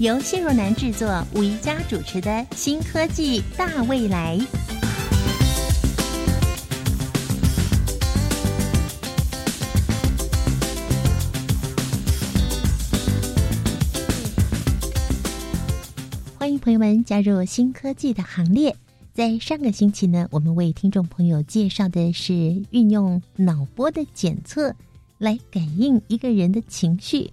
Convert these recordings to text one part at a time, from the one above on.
由谢若楠制作、吴一佳主持的《新科技大未来》。欢迎朋友们加入新科技的行列。在上个星期呢，我们为听众朋友介绍的是运用脑波的检测来感应一个人的情绪。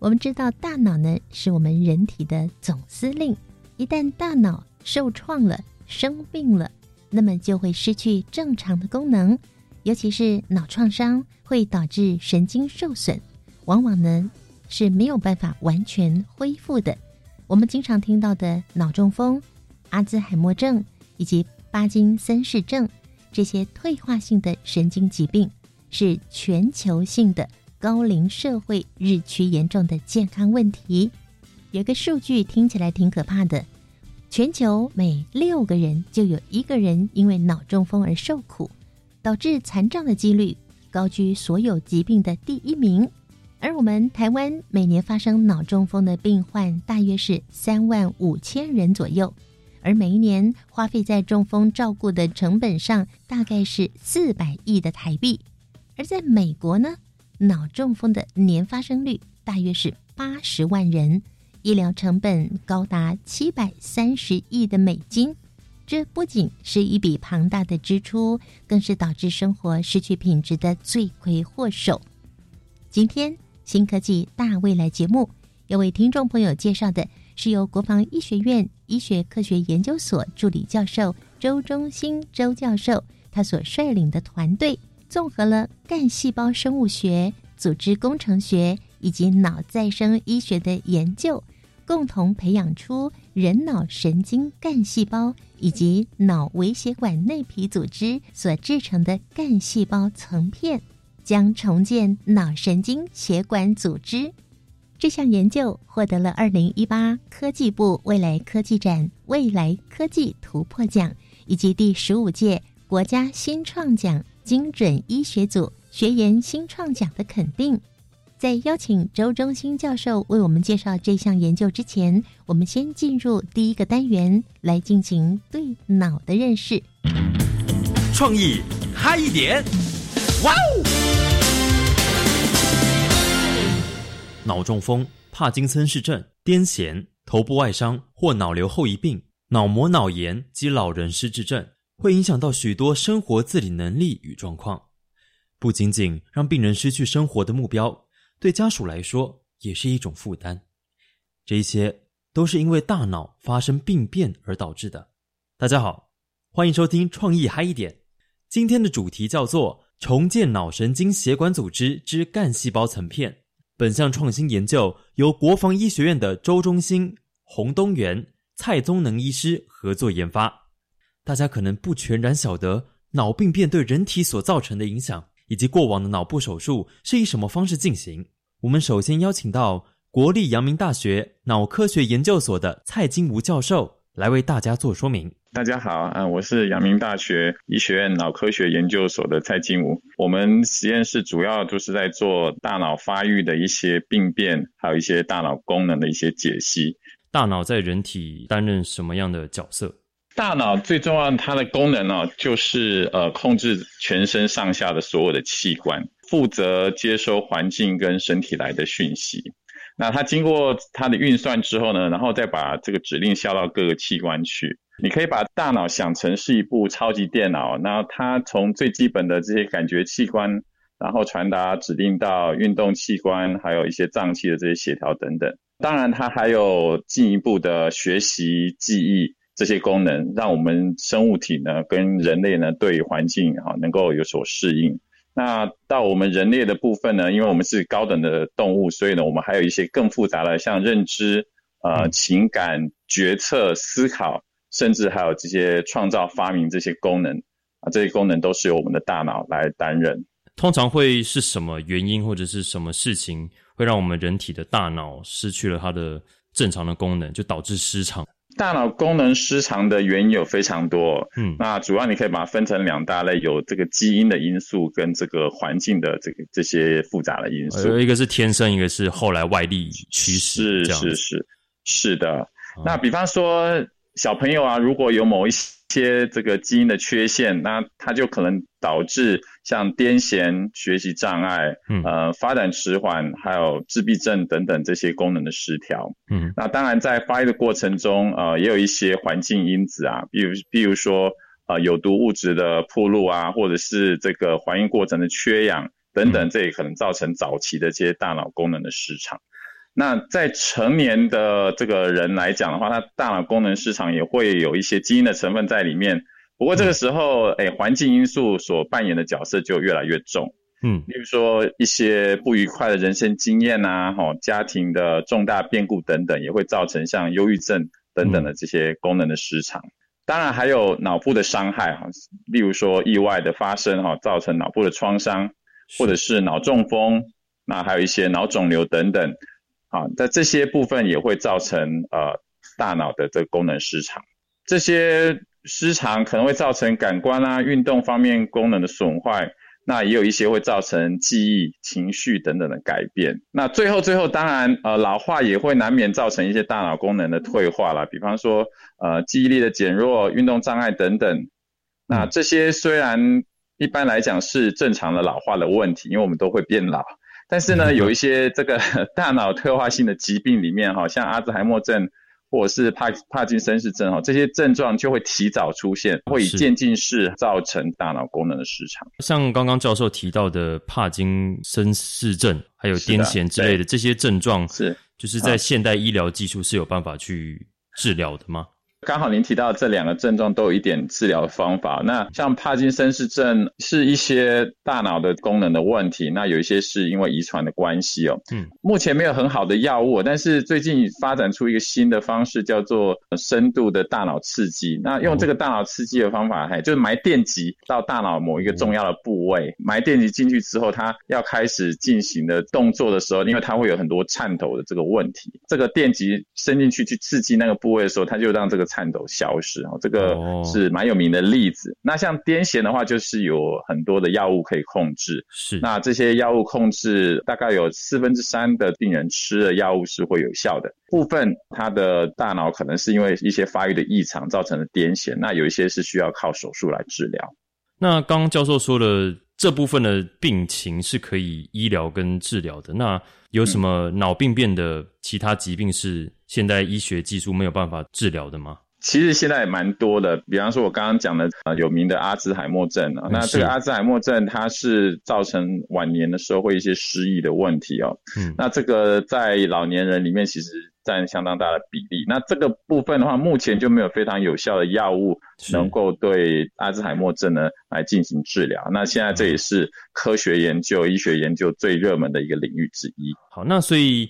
我们知道，大脑呢是我们人体的总司令，一旦大脑受创了、生病了，那么就会失去正常的功能。尤其是脑创伤会导致神经受损，往往呢是没有办法完全恢复的。我们经常听到的脑中风、阿兹海默症以及巴金森氏症这些退化性的神经疾病，是全球性的高龄社会日趋严重的健康问题。有个数据听起来挺可怕的：全球每六个人就有一个人因为脑中风而受苦，导致残障的几率高居所有疾病的第一名。而我们台湾每年发生脑中风的病患大约是三万五千人左右，而每一年花费在中风照顾的成本上大概是四百亿的台币。而在美国呢，脑中风的年发生率大约是八十万人，医疗成本高达七百三十亿的美金。这不仅是一笔庞大的支出，更是导致生活失去品质的罪魁祸首。今天。新科技大未来节目要为听众朋友介绍的是由国防医学院医学科学研究所助理教授周忠兴周教授他所率领的团队，综合了干细胞生物学、组织工程学以及脑再生医学的研究，共同培养出人脑神经干细胞以及脑微血管内皮组织所制成的干细胞层片。将重建脑神经血管组织，这项研究获得了二零一八科技部未来科技展未来科技突破奖以及第十五届国家新创奖精准医学组学研新创奖的肯定。在邀请周忠新教授为我们介绍这项研究之前，我们先进入第一个单元来进行对脑的认识。创意嗨一点，哇哦！脑中风、帕金森氏症、癫痫、头部外伤或脑瘤后遗病、脑膜脑炎及老人失智症，会影响到许多生活自理能力与状况。不仅仅让病人失去生活的目标，对家属来说也是一种负担。这一些都是因为大脑发生病变而导致的。大家好，欢迎收听《创意嗨一点》。今天的主题叫做“重建脑神经血管组织之干细胞层片”。本项创新研究由国防医学院的周忠兴、洪东元、蔡宗能医师合作研发。大家可能不全然晓得脑病变对人体所造成的影响，以及过往的脑部手术是以什么方式进行。我们首先邀请到国立阳明大学脑科学研究所的蔡金吾教授来为大家做说明。大家好，啊，我是阳明大学医学院脑科学研究所的蔡金武。我们实验室主要就是在做大脑发育的一些病变，还有一些大脑功能的一些解析。大脑在人体担任什么样的角色？大脑最重要它的功能呢，就是呃控制全身上下的所有的器官，负责接收环境跟身体来的讯息。那它经过它的运算之后呢，然后再把这个指令下到各个器官去。你可以把大脑想成是一部超级电脑，那它从最基本的这些感觉器官，然后传达指令到运动器官，还有一些脏器的这些协调等等。当然，它还有进一步的学习、记忆这些功能，让我们生物体呢跟人类呢对环境哈能够有所适应。那到我们人类的部分呢，因为我们是高等的动物，所以呢我们还有一些更复杂的，像认知。呃情感、决策、思考，甚至还有这些创造、发明这些功能啊，这些功能都是由我们的大脑来担任。通常会是什么原因或者是什么事情会让我们人体的大脑失去了它的正常的功能，就导致失常？大脑功能失常的原因有非常多，嗯，那主要你可以把它分成两大类，有这个基因的因素跟这个环境的这个这些复杂的因素。有一个是天生，一个是后来外力驱使，是是是是的。那比方说小朋友啊，如果有某一些。这个基因的缺陷，那他就可能导致像癫痫、学习障碍、呃发展迟缓，还有自闭症等等这些功能的失调。嗯，那当然在发育的过程中，呃，也有一些环境因子啊，比如比如说呃有毒物质的铺路啊，或者是这个怀孕过程的缺氧等等，这也可能造成早期的这些大脑功能的失常。那在成年的这个人来讲的话，他大脑功能失常也会有一些基因的成分在里面。不过这个时候，哎，环境因素所扮演的角色就越来越重。嗯，例如说一些不愉快的人生经验呐，哈，家庭的重大变故等等，也会造成像忧郁症等等的这些功能的失常。当然还有脑部的伤害哈，例如说意外的发生哈，造成脑部的创伤，或者是脑中风，那还有一些脑肿瘤等等。啊，在这些部分也会造成呃大脑的这个功能失常，这些失常可能会造成感官啊、运动方面功能的损坏，那也有一些会造成记忆、情绪等等的改变。那最后最后，当然呃老化也会难免造成一些大脑功能的退化啦，比方说呃记忆力的减弱、运动障碍等等。那这些虽然一般来讲是正常的老化的问题，因为我们都会变老。但是呢，有一些这个 大脑退化性的疾病里面，哈，像阿兹海默症或者是帕帕金森氏症，哈，这些症状就会提早出现，会以渐进式造成大脑功能的失常。像刚刚教授提到的帕金森氏症，还有癫痫之类的这些症状，是。就是在现代医疗技术是有办法去治疗的吗？刚好您提到这两个症状都有一点治疗的方法。那像帕金森氏症是一些大脑的功能的问题，那有一些是因为遗传的关系哦。嗯，目前没有很好的药物，但是最近发展出一个新的方式，叫做深度的大脑刺激。那用这个大脑刺激的方法，还就是埋电极到大脑某一个重要的部位，埋电极进去之后，它要开始进行的动作的时候，因为它会有很多颤抖的这个问题，这个电极伸进去去刺激那个部位的时候，它就让这个。颤抖消失哦，这个是蛮有名的例子。那像癫痫的话，就是有很多的药物可以控制。是，那这些药物控制大概有四分之三的病人吃的药物是会有效的。部分他的大脑可能是因为一些发育的异常造成的癫痫，那有一些是需要靠手术来治疗。那刚刚教授说的这部分的病情是可以医疗跟治疗的。那有什么脑病变的其他疾病是现代医学技术没有办法治疗的吗？其实现在也蛮多的，比方说我刚刚讲的呃有名的阿兹海默症啊，那这个阿兹海默症它是造成晚年的时候会一些失忆的问题哦。嗯，那这个在老年人里面其实占相当大的比例。那这个部分的话，目前就没有非常有效的药物能够对阿兹海默症呢来进行治疗。那现在这也是科学研究、医学研究最热门的一个领域之一。好，那所以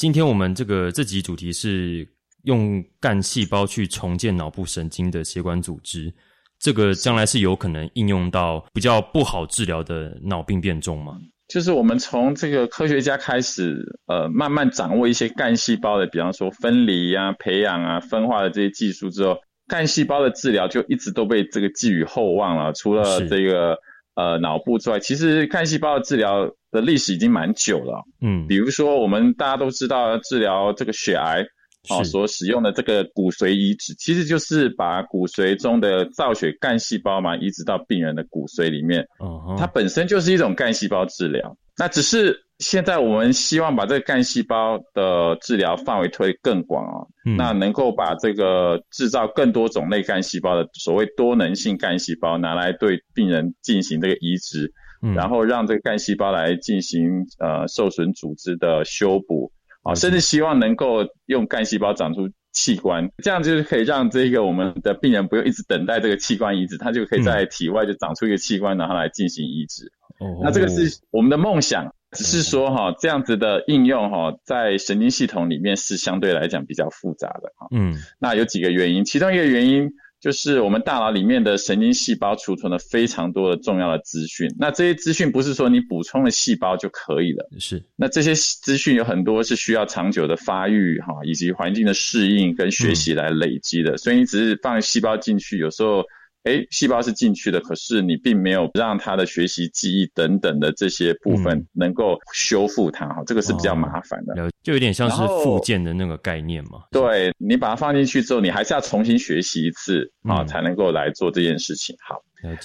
今天我们这个这集主题是。用干细胞去重建脑部神经的血管组织，这个将来是有可能应用到比较不好治疗的脑病变中吗？就是我们从这个科学家开始，呃，慢慢掌握一些干细胞的，比方说分离啊、培养啊、分化的这些技术之后，干细胞的治疗就一直都被这个寄予厚望了。除了这个呃脑部之外，其实干细胞的治疗的历史已经蛮久了。嗯，比如说我们大家都知道治疗这个血癌。哦，所使用的这个骨髓移植，其实就是把骨髓中的造血干细胞嘛，移植到病人的骨髓里面。哦，它本身就是一种干细胞治疗。那只是现在我们希望把这个干细胞的治疗范围推更广啊，那能够把这个制造更多种类干细胞的所谓多能性干细胞拿来对病人进行这个移植，然后让这个干细胞来进行呃受损组织的修补。啊，甚至希望能够用干细胞长出器官，这样就是可以让这个我们的病人不用一直等待这个器官移植，他就可以在体外就长出一个器官，然后来进行移植。哦，那这个是我们的梦想。只是说哈，这样子的应用哈，在神经系统里面是相对来讲比较复杂的哈。嗯，那有几个原因，其中一个原因就是我们大脑里面的神经细胞储存了非常多的重要的资讯。那这些资讯不是说你补充了细胞就可以了，是。那这些资讯有很多是需要长久的发育哈，以及环境的适应跟学习来累积的。所以你只是放细胞进去，有时候。哎，细胞是进去的，可是你并没有让它的学习、记忆等等的这些部分能够修复它，哈，这个是比较麻烦的，就有点像是复健的那个概念嘛。对你把它放进去之后，你还是要重新学习一次啊，才能够来做这件事情。好，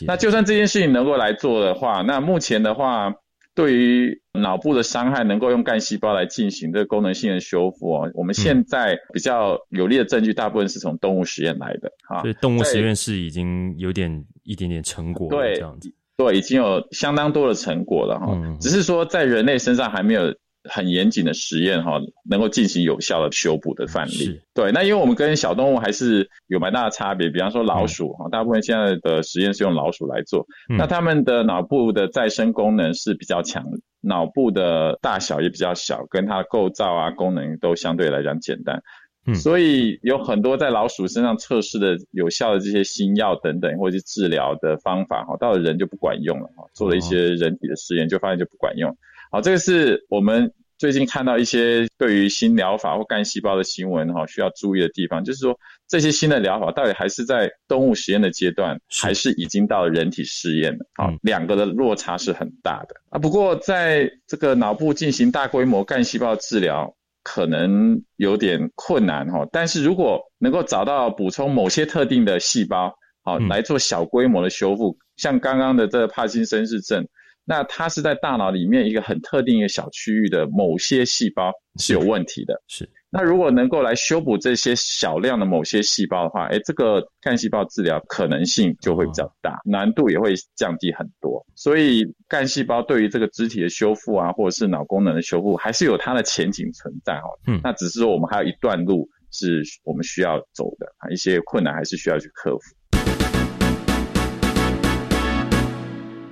那就算这件事情能够来做的话，那目前的话。对于脑部的伤害，能够用干细胞来进行这个功能性的修复哦。我们现在比较有力的证据，大部分是从动物实验来的哈。所以动物实验室已经有点一点点成果，对，这样子，对，已经有相当多的成果了哈。只是说在人类身上还没有。很严谨的实验哈，能够进行有效的修补的范例。对，那因为我们跟小动物还是有蛮大的差别，比方说老鼠哈，大部分现在的实验是用老鼠来做，那他们的脑部的再生功能是比较强，脑部的大小也比较小，跟它的构造啊功能都相对来讲简单。嗯，所以有很多在老鼠身上测试的有效的这些新药等等，或者是治疗的方法哈，到了人就不管用了哈。做了一些人体的实验，就发现就不管用。好，这个是我们最近看到一些对于新疗法或干细胞的新闻哈，需要注意的地方，就是说这些新的疗法到底还是在动物实验的阶段，还是已经到了人体试验了？好，两个的落差是很大的啊。不过在这个脑部进行大规模干细胞治疗，可能有点困难哈。但是如果能够找到补充某些特定的细胞，好来做小规模的修复，像刚刚的这个帕金森氏症。那它是在大脑里面一个很特定一个小区域的某些细胞是有问题的。是。那如果能够来修补这些小量的某些细胞的话，哎，这个干细胞治疗可能性就会比较大，难度也会降低很多。所以干细胞对于这个肢体的修复啊，或者是脑功能的修复，还是有它的前景存在哦。嗯。那只是说我们还有一段路是我们需要走的啊，一些困难还是需要去克服。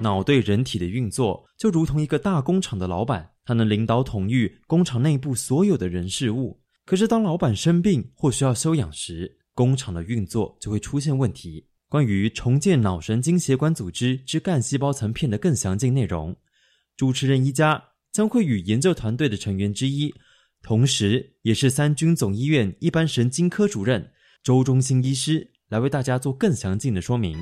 脑对人体的运作就如同一个大工厂的老板，他能领导统御工厂内部所有的人事物。可是，当老板生病或需要休养时，工厂的运作就会出现问题。关于重建脑神经血管组织之干细胞层片的更详尽内容，主持人一家将会与研究团队的成员之一，同时也是三军总医院一般神经科主任周忠兴医师来为大家做更详尽的说明。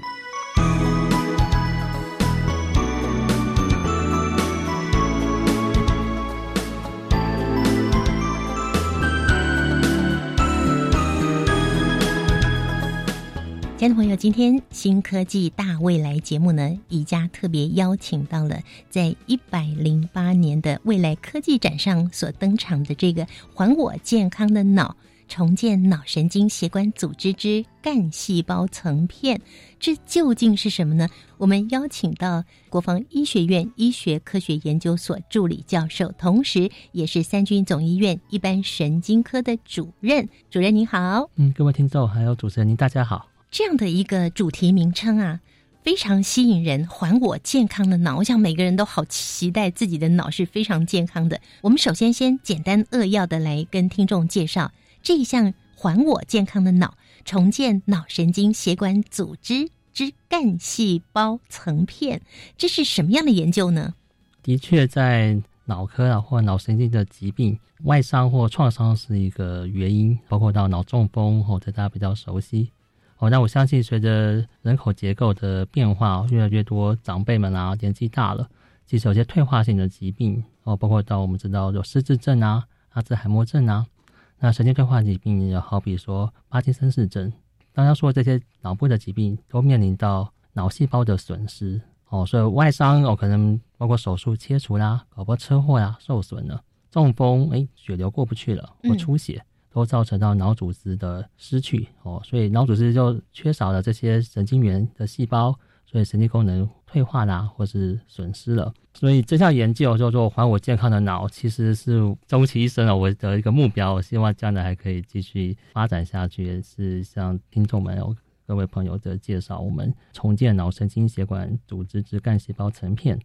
亲爱的朋友，今天新科技大未来节目呢，宜家特别邀请到了在一百零八年的未来科技展上所登场的这个“还我健康的脑，重建脑神经血管组织之干细胞层片”，这究竟是什么呢？我们邀请到国防医学院医学科学研究所助理教授，同时也是三军总医院一般神经科的主任。主任您好，嗯，各位听众还有主持人您大家好。这样的一个主题名称啊，非常吸引人。还我健康的脑，我想每个人都好期待自己的脑是非常健康的。我们首先先简单扼要的来跟听众介绍这一项“还我健康的脑，重建脑神经血管组织之干细胞层片”，这是什么样的研究呢？的确，在脑科啊或脑神经的疾病，外伤或创伤是一个原因，包括到脑中风或者大家比较熟悉。哦，那我相信随着人口结构的变化，越来越多长辈们啊年纪大了，其实有些退化性的疾病哦，包括到我们知道有失智症啊、阿兹海默症啊，那神经退化疾病也，好比说帕金森氏症，刚刚说这些脑部的疾病都面临到脑细胞的损失哦，所以外伤哦可能包括手术切除啦，搞不车祸呀受损了，中风哎血流过不去了或出血。都造成到脑组织的失去哦，所以脑组织就缺少了这些神经元的细胞，所以神经功能退化啦，或是损失了。所以这项研究叫做“还我健康的脑”，其实是终其一生啊，我的一个目标。我希望将来还可以继续发展下去，也是向听众们、各位朋友的介绍，我们重建脑神经血管组织之干细胞层片。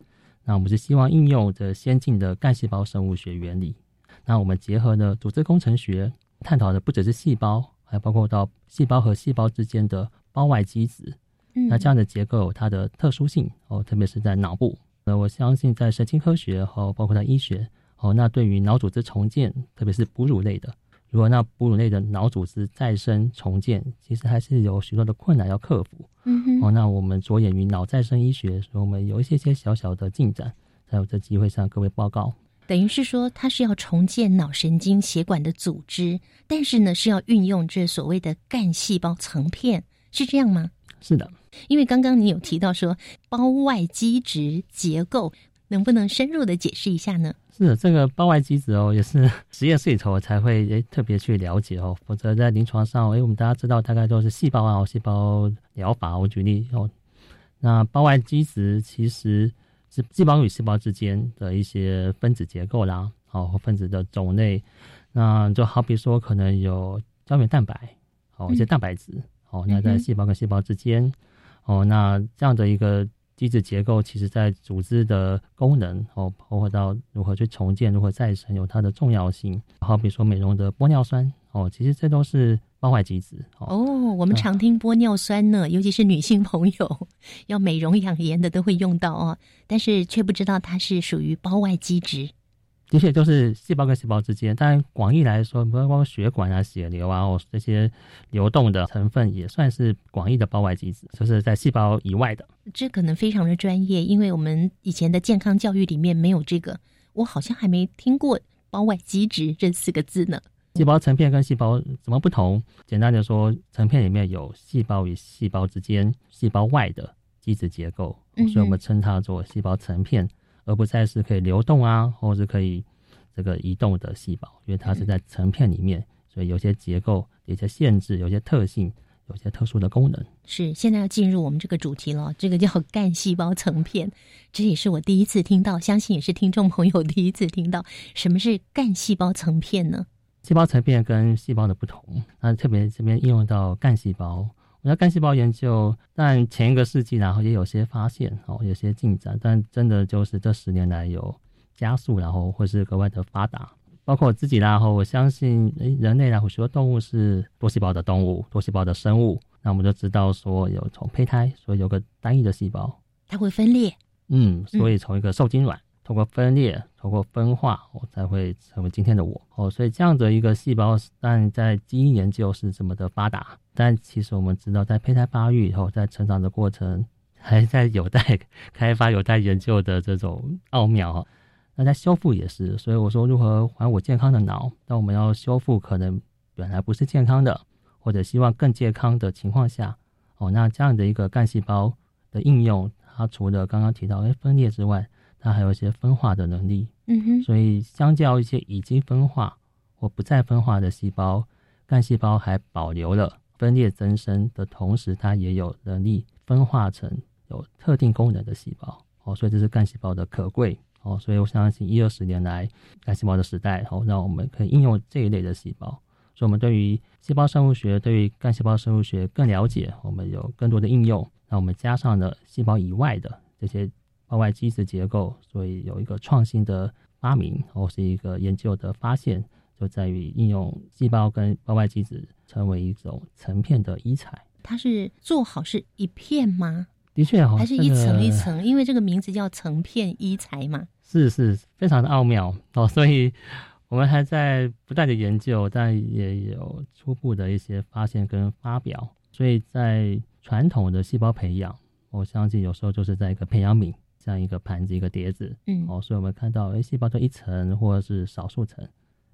那我们是希望应用这先进的干细胞生物学原理。那我们结合呢组织工程学，探讨的不只是细胞，还包括到细胞和细胞之间的胞外基质。嗯那这样的结构有它的特殊性哦，特别是在脑部。呃，我相信在神经科学和包括在医学哦，那对于脑组织重建，特别是哺乳类的，如果那哺乳类的脑组织再生重建，其实还是有许多的困难要克服。嗯哼，哦，那我们着眼于脑再生医学，所以我们有一些些小小的进展，才有这机会向各位报告。等于是说，它是要重建脑神经血管的组织，但是呢，是要运用这所谓的干细胞层片，是这样吗？是的，因为刚刚你有提到说胞外基质结构，能不能深入的解释一下呢？是的，这个胞外基质哦，也是实验室里头才会诶特别去了解哦，否则在临床上，诶，我们大家知道大概都是细胞啊、细胞疗法。我举例哦，那胞外基质其实是细胞与细胞之间的一些分子结构啦，哦，或分子的种类。那就好比说，可能有胶原蛋白，哦，一些蛋白质，哦，那在细胞跟细胞之间，哦，那这样的一个机制结构，其实在组织的功能哦，包括到如何去重建、如何再生，有它的重要性。好比说美容的玻尿酸哦，其实这都是胞外基质哦。哦，我们常听玻尿酸呢，尤其是女性朋友 要美容养颜的都会用到哦，但是却不知道它是属于包外基质。的确，就是细胞跟细胞之间，但广义来说，包括血管啊、血流啊，哦，这些流动的成分也算是广义的包外基质，就是在细胞以外的。这可能非常的专业，因为我们以前的健康教育里面没有这个，我好像还没听过包外基质这四个字呢。细胞成片跟细胞怎么不同？简单的说，成片里面有细胞与细胞之间、细胞外的基质结构，嗯所以我们称它做细胞成片，而不再是可以流动啊，或是可以这个移动的细胞，因为它是在成片里面，所以有些结构、有些限制、有些特性、有些特殊的功能。是，现在要进入我们这个主题了，这个叫干细胞层片，这也是我第一次听到，相信也是听众朋友第一次听到，什么是干细胞层片呢？细胞层片跟细胞的不同，那特别这边应用到干细胞。我要干细胞研究，但前一个世纪然后也有些发现哦，有些进展，但真的就是这十年来有加速，然后或是格外的发达。包括我自己，然后我相信，诶，人类啦，或许多动物是多细胞的动物，多细胞的生物。那我们就知道说，有从胚胎，所以有个单一的细胞，它会分裂，嗯，所以从一个受精卵，通过分裂，通过分化，我、才会成为今天的我。哦，所以这样的一个细胞，但在基因研究是这么的发达，但其实我们知道，在胚胎发育以后，在成长的过程，还在有待 开发、有待研究的这种奥妙哈。那在修复也是，所以我说如何还我健康的脑？那我们要修复可能本来不是健康的，或者希望更健康的情况下，哦，那这样的一个干细胞的应用，它除了刚刚提到诶分裂之外，它还有一些分化的能力。嗯哼，所以相较一些已经分化或不再分化的细胞，干细胞还保留了分裂增生的同时，它也有能力分化成有特定功能的细胞。哦，所以这是干细胞的可贵。哦，所以我相信一二十年来干细胞的时代，哦，让我们可以应用这一类的细胞。所以，我们对于细胞生物学、对于干细胞生物学更了解，我们有更多的应用。那我们加上了细胞以外的这些胞外基质结构，所以有一个创新的发明，或是一个研究的发现，就在于应用细胞跟胞外基质成为一种成片的医材。它是做好是一片吗？的确哦，还是一层一层？因为这个名字叫成片医材嘛。是是非常的奥妙哦，所以我们还在不断的研究，但也有初步的一些发现跟发表。所以在传统的细胞培养，我相信有时候就是在一个培养皿，像一个盘子、一个碟子嗯，哦，所以我们看到，哎，细胞的一层或者是少数层，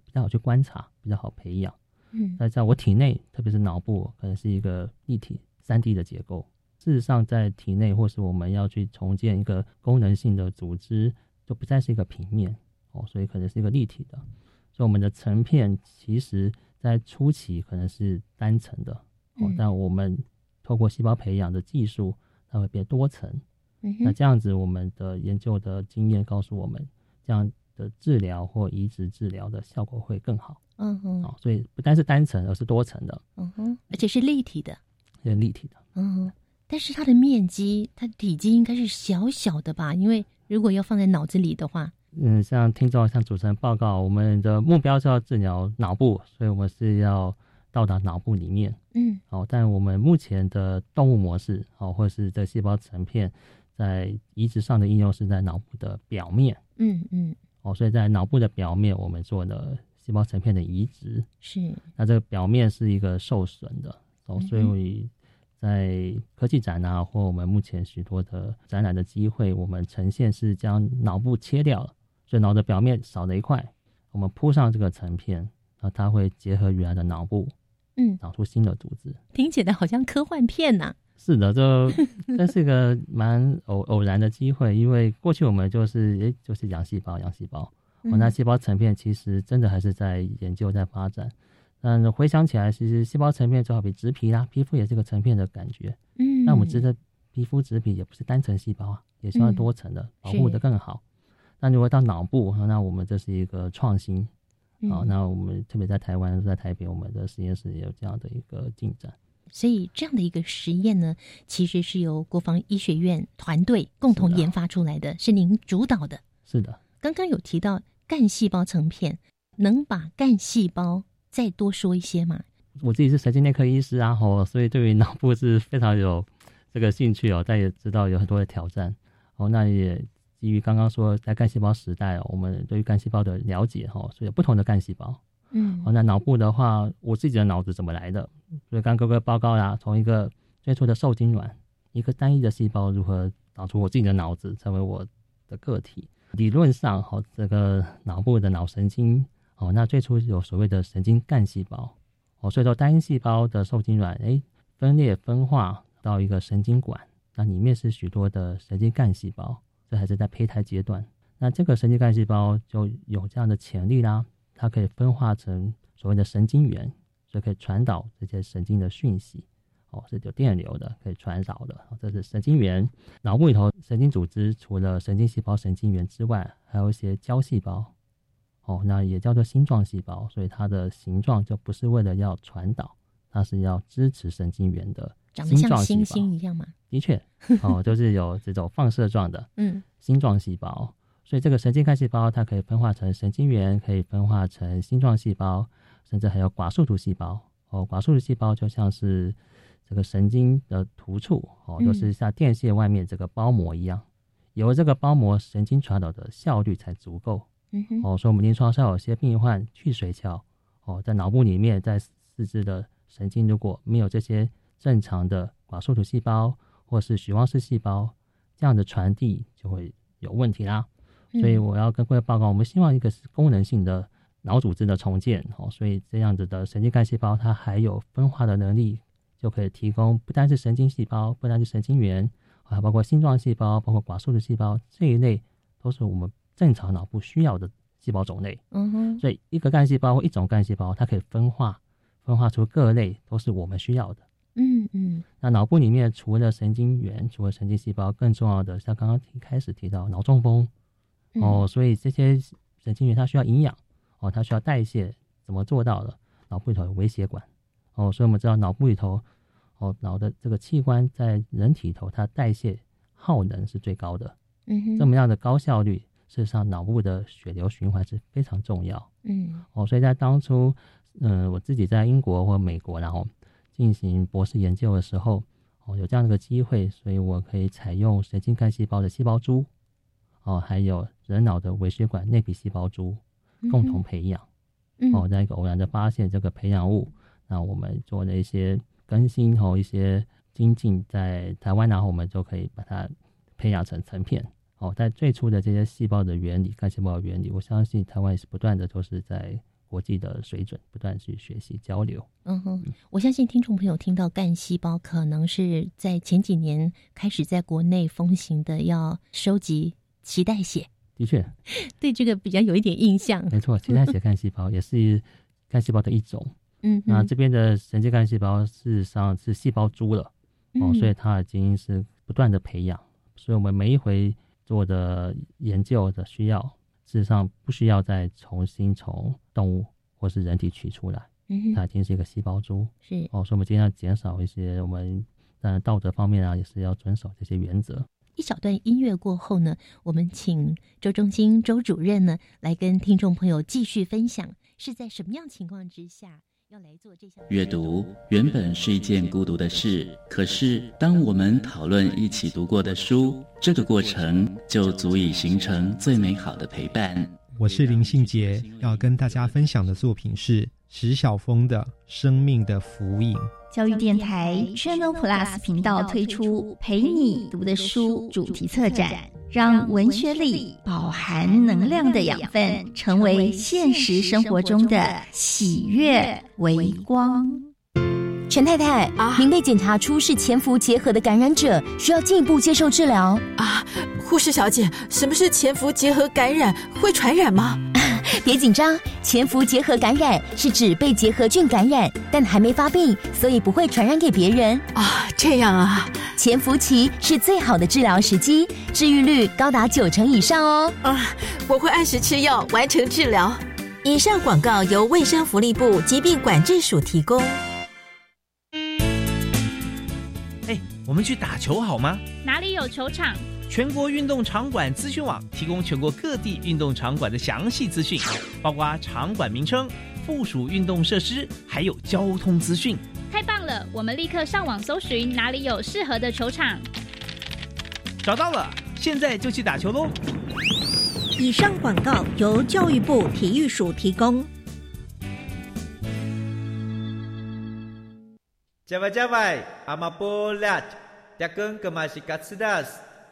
比较好去观察，比较好培养。嗯那在我体内，特别是脑部，可能是一个立体三 D 的结构。事实上，在体内或是我们要去重建一个功能性的组织，就不再是一个平面哦，所以可能是一个立体的。所以我们的成片其实在初期可能是单层的哦，嗯但我们透过细胞培养的技术，它会变多层。嗯，那这样子，我们的研究的经验告诉我们，这样的治疗或移植治疗的效果会更好。嗯哼，哦，所以不单是单层，而是多层的，嗯哼，而且是立体的。是立体的。嗯哼，但是它的面积、它的体积应该是小小的吧？因为如果要放在脑子里的话，嗯，像听众向主持人报告，我们的目标是要治疗脑部，所以我们是要到达脑部里面。嗯，哦，但我们目前的动物模式，哦，或是这细胞成片，在移植上的应用是在脑部的表面。嗯嗯，哦，所以在脑部的表面，我们做了细胞层片的移植。是，那这个表面是一个受损的，哦，所以在科技展啊，或我们目前许多的展览的机会，我们呈现是将脑部切掉了。所以脑的表面少了一块，我们铺上这个成片，那它会结合原来的脑部，嗯，长出新的组织。听起来好像科幻片呐、是的，这这 是一个蛮偶偶然的机会，因为过去我们就是诶，就是养细胞，养细胞。嗯哦，那细胞成片其实真的还是在研究，在发展。但回想起来，其实细胞成片就好比植皮啦，皮肤也是个成片的感觉。嗯，那我们知道皮肤植皮也不是单层细胞啊，也需要多层的，保护的更好。那如果到脑部，那我们这是一个创新。好、嗯那我们特别在台湾，在台北，我们的实验室也有这样的一个进展。所以这样的一个实验呢，其实是由国防医学院团队共同研发出来的，是您主导的。是的，刚刚有提到干细胞成片，能把干细胞再多说一些吗？我自己是神经内科医师啊，吼，所以对于脑部是非常有这个兴趣哦，但也知道有很多的挑战哦。那也基于刚刚说在干细胞时代哦，我们对于干细胞的了解哈，所以有不同的干细胞。嗯哦，那脑部的话，我自己的脑子怎么来的？所以刚刚各位报告啦，从一个最初的受精卵，一个单一的细胞如何导出我自己的脑子，成为我的个体。理论上，哦，这个脑部的脑神经，哦，那最初有所谓的神经干细胞，哦，所以说单一细胞的受精卵，哎，分裂分化到一个神经管，那里面是许多的神经干细胞，这还是在胚胎阶段。那这个神经干细胞就有这样的潜力啦，它可以分化成所谓的神经元，所以可以传导这些神经的讯息。哦，是有电流的，可以传导的。哦这是神经元。脑部里头神经组织除了神经细胞、神经元之外，还有一些胶细胞。哦，那也叫做星状细胞，所以它的形状就不是为了要传导，它是要支持神经元的长得像星。星一样吗。的确，哦，就是有这种放射状的。嗯星状细胞，所以这个神经干细胞它可以分化成神经元，可以分化成星状细胞，甚至还有寡树突细胞。哦，寡树突细胞就像是这个神经的突触，哦，嗯就是像电线外面这个包膜一样，有了这个包膜，神经传导的效率才足够。嗯哼哦，所以我们临床上有些病患去髓鞘，哦，在脑部里面，在四肢的神经如果没有这些正常的寡树突细胞或是许旺氏细胞，这样的传递就会有问题啦。所以嗯我要跟各位报告，我们希望一个是功能性的脑组织的重建，哦，所以这样子的神经干细胞它还有分化的能力，就可以提供不单是神经细胞，不单是神经元，还包括星状细胞，包括寡树的细胞这一类，都是我们正常脑部需要的细胞种类。嗯哼所以一个干细胞或一种干细胞，它可以分化，分化出各类都是我们需要的。嗯嗯那脑部里面除了神经元，除了神经细胞，更重要的像刚刚一开始提到脑中风嗯哦，所以这些神经元它需要营养哦，它需要代谢，怎么做到的？脑部里头有微血管哦，所以我们知道脑部里头哦，脑的这个器官在人体里头它代谢耗能是最高的，嗯哼这么样的高效率，事实上脑部的血流循环是非常重要。嗯哦，所以在当初，嗯、我自己在英国或美国，然后进行博士研究的时候，哦，有这样的一个机会，所以我可以采用神经干细胞的细胞株，哦，还有人脑的微血管内皮细胞株共同培养。嗯哦，在一个偶然的发现这个培养物，那我们做了一些更新和一些精进，在台湾，然后我们就可以把它培养成成片。哦，在最初的这些细胞的原理、干细胞的原理，我相信台湾也是不断的都是在国际的水准不断去学习交流。嗯哼，我相信听众朋友听到干细胞，可能是在前几年开始在国内风行的，要收集脐带血，的确，对这个比较有一点印象。没错，脐带血干细胞也是干细胞的一种。嗯，那这边的神经干细胞事实上是细胞株了。哦，嗯所以它已经是不断的培养，所以我们每一回做的研究的需要，事实上不需要再重新从动物或是人体取出来，嗯哼它已经是一个细胞株是哦，所以我们尽量减少一些我们当然道德方面啊，也是要遵守这些原则。一小段音乐过后呢，我们请周中心周主任呢来跟听众朋友继续分享，是在什么样情况之下要来做这项阅读原本是一件孤独的事，可是当我们讨论一起读过的书，这个过程就足以形成最美好的陪伴。我是林信杰，要跟大家分享的作品是石晓峰的《生命的福音》。教育电台 Channel Plus 频道推出“陪你读的书”主题策展，让文学里饱含能量的养分，成为现实生活中的喜悦微光。陈太太啊，您被检查出是潜伏结核的感染者，需要进一步接受治疗啊。护士小姐，什么是潜伏结核感染？会传染吗？别紧张，潜伏结核感染是指被结核菌感染，但还没发病，所以不会传染给别人啊。这样啊，潜伏期是最好的治疗时机，治愈率高达九成以上哦。啊，我会按时吃药，完成治疗。以上广告由卫生福利部疾病管制署提供。哎，我们去打球好吗？哪里有球场？全国运动场馆资讯网提供全国各地运动场馆的详细资讯，包括场馆名称、附属运动设施，还有交通资讯。太棒了！我们立刻上网搜寻哪里有适合的球场。找到了，现在就去打球喽！以上广告由教育部体育署提供。加外加外，阿玛波拉，加根格玛西卡斯达斯。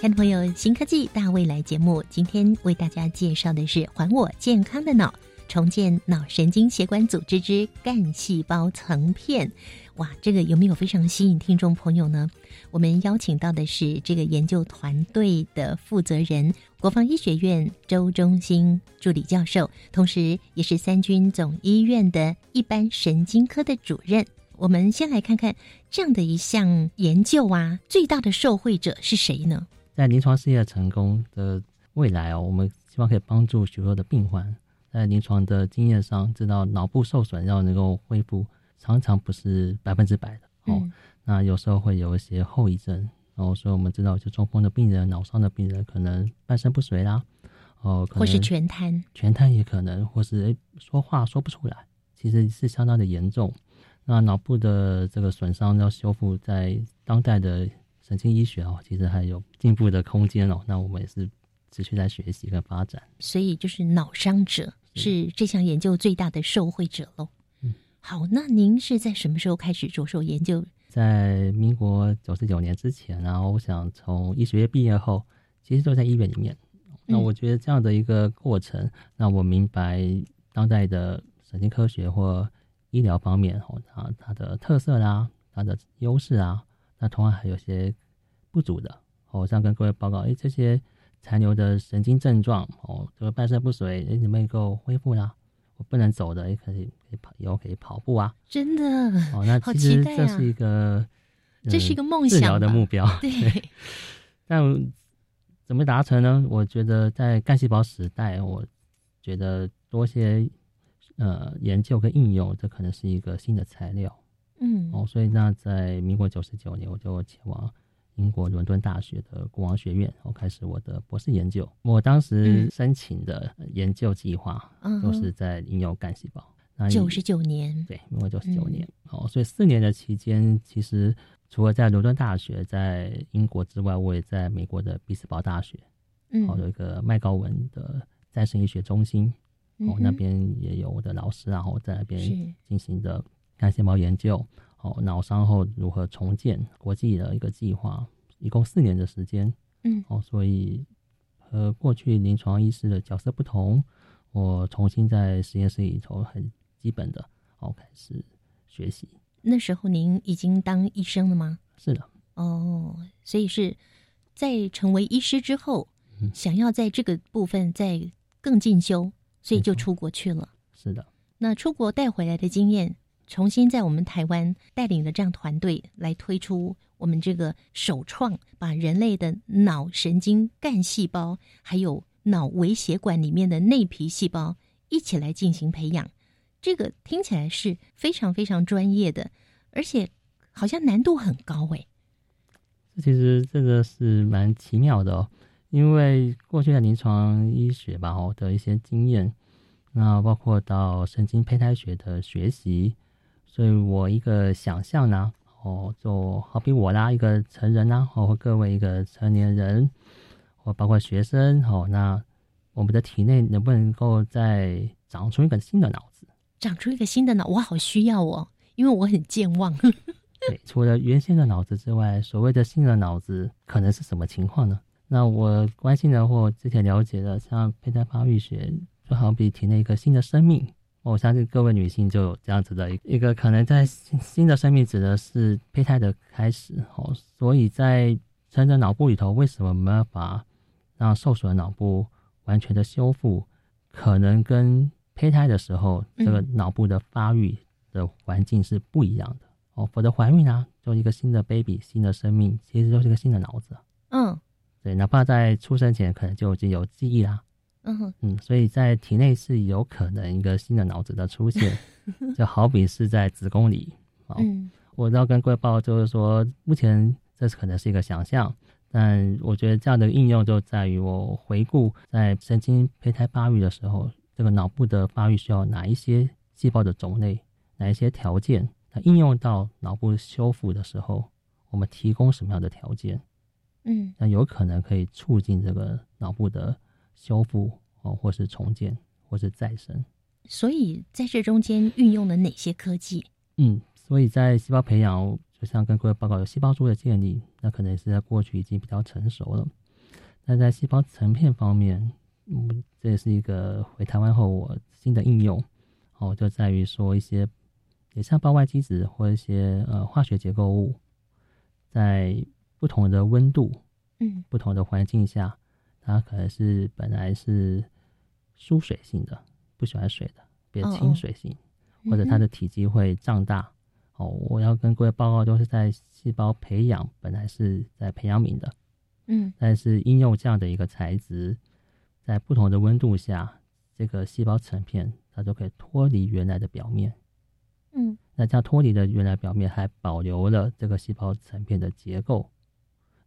听众朋友，新科技大未来节目，今天为大家介绍的是“还我健康的脑，重建脑神经血管组织之干细胞层片”。哇，这个有没有非常吸引听众朋友呢？我们邀请到的是这个研究团队的负责人，国防医学院周中心助理教授，同时也是三军总医院的一般神经科的主任。我们先来看看这样的一项研究啊，最大的受惠者是谁呢？在临床试验成功的未来哦，我们希望可以帮助许多的病患在临床的经验上知道脑部受损要能够恢复，常常不是百分之百的哦。那有时候会有一些后遗症，然后所以我们知道，就中风的病人、脑伤的病人可能半身不遂啦，哦，或是全瘫，全瘫也可能，或是诶说话说不出来，其实是相当的严重。那脑部的这个损伤要修复，在当代的。神经医学哦，其实还有进步的空间哦。那我们也是持续在学习跟发展。所以，就是脑伤者是这项研究最大的受惠者喽。嗯，好，那您是在什么时候开始着手研究？在民国九十九年之前，然后我想从医学院毕业后，其实都在医院里面。那我觉得这样的一个过程，让我明白当代的神经科学或医疗方面哦，它它的特色啦，它的优势啊。那同样还有些不足的，我想跟各位报告，哎，这些残留的神经症状，哦，这个半身不遂，哎，能不能够恢复呢？我不能走的，也可以可以跑，以后可以跑步啊！真的，哦，那其实这是一个，这是一个梦想，治疗的目标。对，但怎么达成呢？我觉得在干细胞时代，我觉得多些呃研究跟应用，这可能是一个新的材料。嗯，哦，所以那在民国九十九年，我就前往英国伦敦大学的国王学院，我开始我的博士研究。我当时申请的研究计划，就是在应用干细胞。那九十九年，对，民国九十九年。哦，所以四年的期间，其实除了在伦敦大学、在英国之外，我也在美国的比斯堡大学，嗯，有一个麦高文的再生医学中心，哦，那边也有我的老师，然后在那边进行的。干细胞研究，哦，脑伤后如何重建？国际的一个计划，一共四年的时间，嗯，哦，所以和过去临床医师的角色不同，我重新在实验室里头很基本的，哦，开始学习。那时候您已经当医生了吗？是的。哦，所以是在成为医师之后，想要在这个部分再更进修，所以就出国去了。是的。那出国带回来的经验，重新在我们台湾带领的这样团队来推出我们这个首创，把人类的脑神经干细胞还有脑微血管里面的内皮细胞一起来进行培养。这个听起来是非常非常专业的，而且好像难度很高哎。其实这个是蛮奇妙的哦，因为过去的临床医学吧，我的一些经验。那包括到神经胚胎学的学习，所以我一个想象呢，哦，就好比我啦，一个成人呐，或各位一个成年人，或包括学生，哦，那我们的体内能不能够再长出一个新的脑子？长出一个新的脑，我好需要哦，因为我很健忘。对，除了原先的脑子之外，所谓的新的脑子可能是什么情况呢？那我关心的或之前了解的，像胚胎发育学。就好比体内一个新的生命，我相信各位女性就有这样子的一一个可能，在新的生命指的是胚胎的开始哦。所以在成人脑部里头，为什么没办法让受损的脑部完全的修复？可能跟胚胎的时候这个脑部的发育的环境是不一样的哦。否则怀孕啊，就一个新的 baby，新的生命，其实就是一个新的脑子。嗯，对，哪怕在出生前可能就已经有记忆啦。嗯嗯，所以在体内是有可能一个新的脑子的出现，就好比是在子宫里。嗯，我要跟各位报，就是说，目前这是可能是一个想象，但我觉得这样的应用就在于我回顾在神经胚胎发育的时候，这个脑部的发育需要哪一些细胞的种类，哪一些条件，它应用到脑部修复的时候，我们提供什么样的条件？嗯，那有可能可以促进这个脑部的。修复哦，或是重建，或是再生。所以在这中间运用了哪些科技？嗯，所以在细胞培养，就像跟各位报告有细胞株的建立，那可能是在过去已经比较成熟了。那在细胞层片方面，嗯，这也是一个回台湾后我新的应用哦，就在于说一些也像胞外基质或一些呃化学结构物，在不同的温度，嗯，不同的环境下。它可能是本来是疏水性的，不喜欢水的，变亲水性，或者它的体积会胀大。哦，我要跟各位报告，都是在细胞培养本来是在培养皿的，嗯，但是应用这样的一个材质，在不同的温度下，这个细胞成片它都可以脱离原来的表面，嗯，那这样脱离的原来表面还保留了这个细胞成片的结构。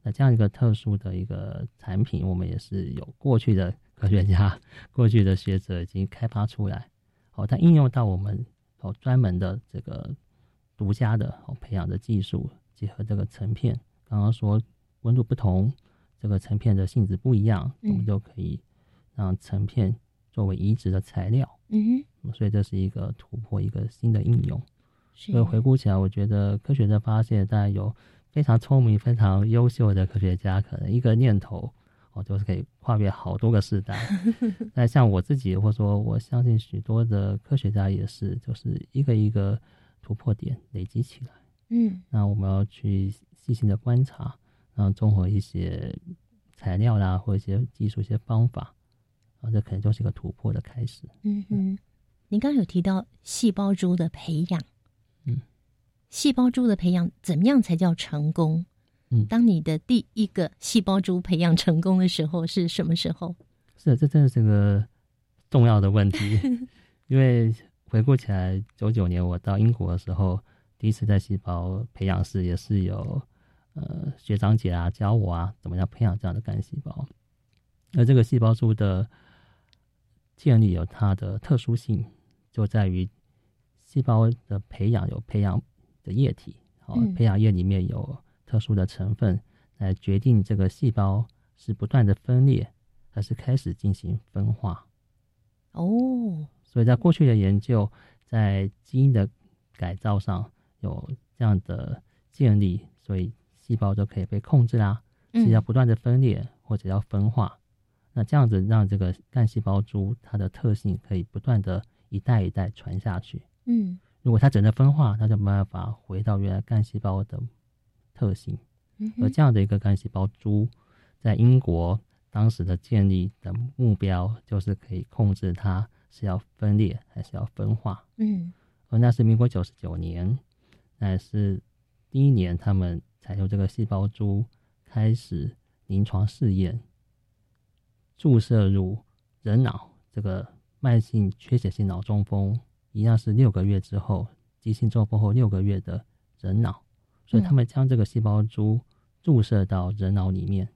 那这样一个特殊的一个产品，我们也是有过去的 科学家、过去的学者已经开发出来，哦，它应用到我们哦专门的这个独家的哦培养的技术，结合这个成片，刚刚说温度不同，这个成片的性质不一样，我们就可以让成片作为移植的材料，嗯哼，所以这是一个突破，一个新的应用。所以回顾起来，我觉得科学的发现大概有。非常聪明、非常优秀的科学家，可能一个念头哦，就是可以跨越好多个时代。那像我自己，或者说我相信许多的科学家也是，就是一个一个突破点累积起来。嗯，那我们要去细心的观察，然后综合一些材料啦，或一些技术、一些方法，然后这可能就是一个突破的开始。嗯嗯，您刚刚有提到细胞株的培养。细胞株的培养怎么样才叫成功？嗯，当你的第一个细胞株培养成功的时候是什么时候？是，这真的是个重要的问题。因为回顾起来，九九年我到英国的时候，第一次在细胞培养室也是有呃学长姐啊教我啊怎么样培养这样的干细胞。而这个细胞株的建立有它的特殊性，就在于细胞的培养有培养。的液体，哦，培养液里面有特殊的成分，来决定这个细胞是不断的分裂，还是开始进行分化。哦，所以在过去的研究，在基因的改造上有这样的建立，所以细胞就可以被控制啦，是要不断的分裂或者要分化。那这样子让这个干细胞株它的特性可以不断的一代一代传下去。嗯。如果它整个分化，它就没办法回到原来干细胞的特性。嗯而这样的一个干细胞株，在英国当时的建立的目标就是可以控制它是要分裂还是要分化。嗯而那是民国九十九年，那是第一年他们采用这个细胞株开始临床试验，注射入人脑这个慢性缺血性脑中风，一样是六个月之后，急性中风后六个月的人脑，所以他们将这个细胞株注射到人脑里面，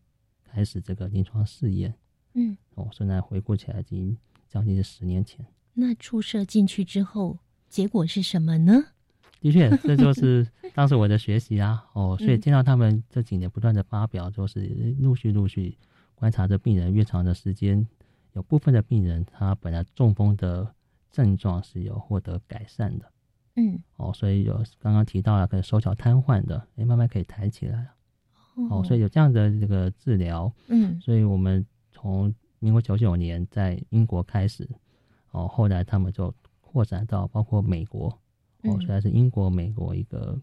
开始这个临床试验。嗯，哦，现在回顾起来已经将近是十年前。那注射进去之后，结果是什么呢？的确，这就 是当时我的学习啊。哦，所以嗯见到他们这几年不断的发表，就是陆续陆续观察着病人越长的时间，有部分的病人他本来中风的症状是有获得改善的。嗯，哦，所以有刚刚提到了，可能手脚瘫痪的，哎，慢慢可以抬起来了。哦，所以有这样的这个治疗。嗯所以我们从民国九九年在英国开始，哦，后来他们就扩展到包括美国，哦，嗯虽然是英国、美国一个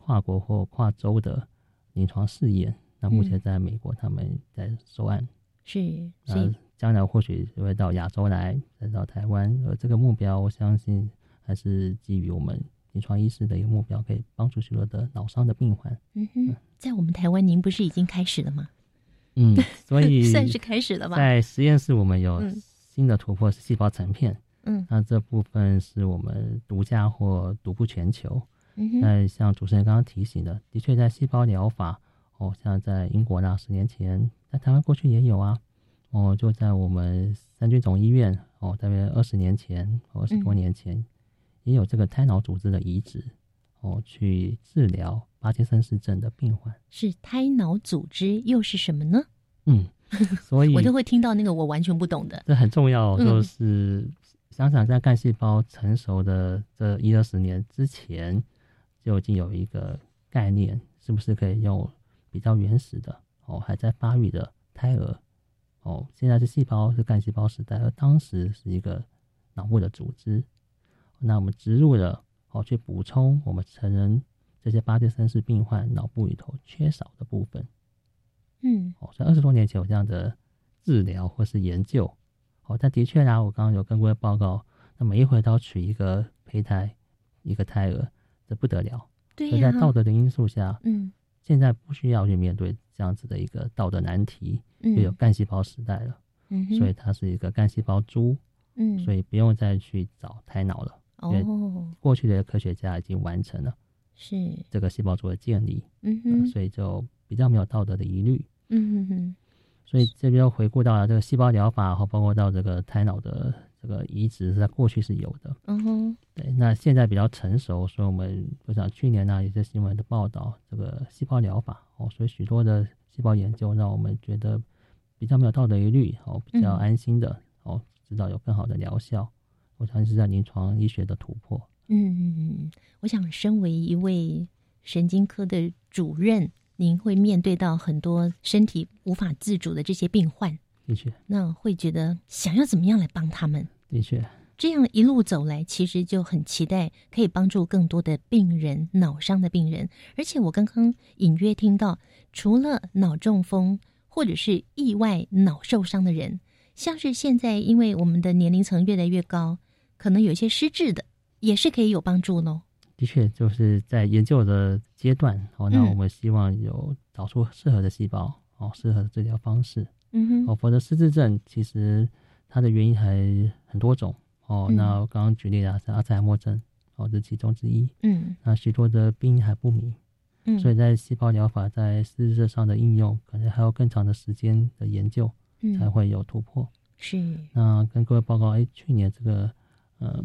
跨国或跨州的临床试验。那目前嗯在美国，他们在收案。是，所以那将来或许会到亚洲来，再到台湾。而这个目标，我相信还是基于我们临床医师的一个目标，可以帮助许多的脑伤的病患。嗯哼，在我们台湾，您不是已经开始了吗？嗯，所以算是开始了吧在实验室，我们有嗯新的突破是细胞成片。嗯那这部分是我们独家或独步全球。嗯哼那像主持人刚刚提醒的，的确在细胞疗法，哦，像在英国那十年前，在台湾过去也有啊。哦，就在我们三军总医院，哦，大约二十年前，二十多嗯年前，也有这个胎脑组织的移植，哦，去治疗帕金森氏症的病患。是胎脑组织又是什么呢？嗯，所以我都会听到那个我完全不懂的。这很重要，嗯就是想想在干细胞成熟的这一二十年之前，就已经有一个概念，是不是可以用比较原始的哦，还在发育的胎儿哦，现在是细胞是干细胞时代，而当时是一个脑部的组织，那我们植入了哦，去补充我们成人这些巴金森氏病患脑部里头缺少的部分。嗯哦，所以二十多年前有这样的治疗或是研究，哦，但的确啦，我刚刚有跟各位报告，那每一回都要取一个胚胎，一个胎儿，这不得了。所以对呀在道德的因素下，嗯，现在不需要去面对这样子的一个道德难题，嗯。又有干细胞时代了，嗯所以它是一个干细胞株，嗯。所以不用再去找胎脑了，因为哦，过去的科学家已经完成了是，这个细胞株的建立，嗯哼，呃所以就比较没有道德的疑虑。嗯哼哼，所以这边又回顾到了这个细胞疗法，和包括到这个胎脑的这个移植，在过去是有的。嗯哼，对，那现在比较成熟，所以我们我想去年呢，有些新闻的报道，这个细胞疗法哦，所以许多的细胞研究让我们觉得比较没有道德疑虑，哦，比较嗯安心的、哦，知道有更好的疗效。我相信是在临床医学的突破。嗯，我想身为一位神经科的主任，您会面对到很多身体无法自主的这些病患，的确，那会觉得想要怎么样来帮他们？的确，这样一路走来，其实就很期待可以帮助更多的病人，脑伤的病人。而且我刚刚隐约听到，除了脑中风或者是意外脑受伤的人，像是现在因为我们的年龄层越来越高，可能有一些失智的，也是可以有帮助喽。的确，就是在研究的阶段哦，那嗯我们希望有找出适合的细胞哦，适合的治疗方式。嗯哼，哦，否则失智症其实它的原因还很多种哦。嗯那我刚刚举例了，是阿兹海默症哦，这是其中之一。嗯那许多的病因还不明，嗯，所以在细胞疗法在失智症上的应用，可能还有更长的时间的研究嗯才会有突破。是那跟各位报告，哎，去年这个呃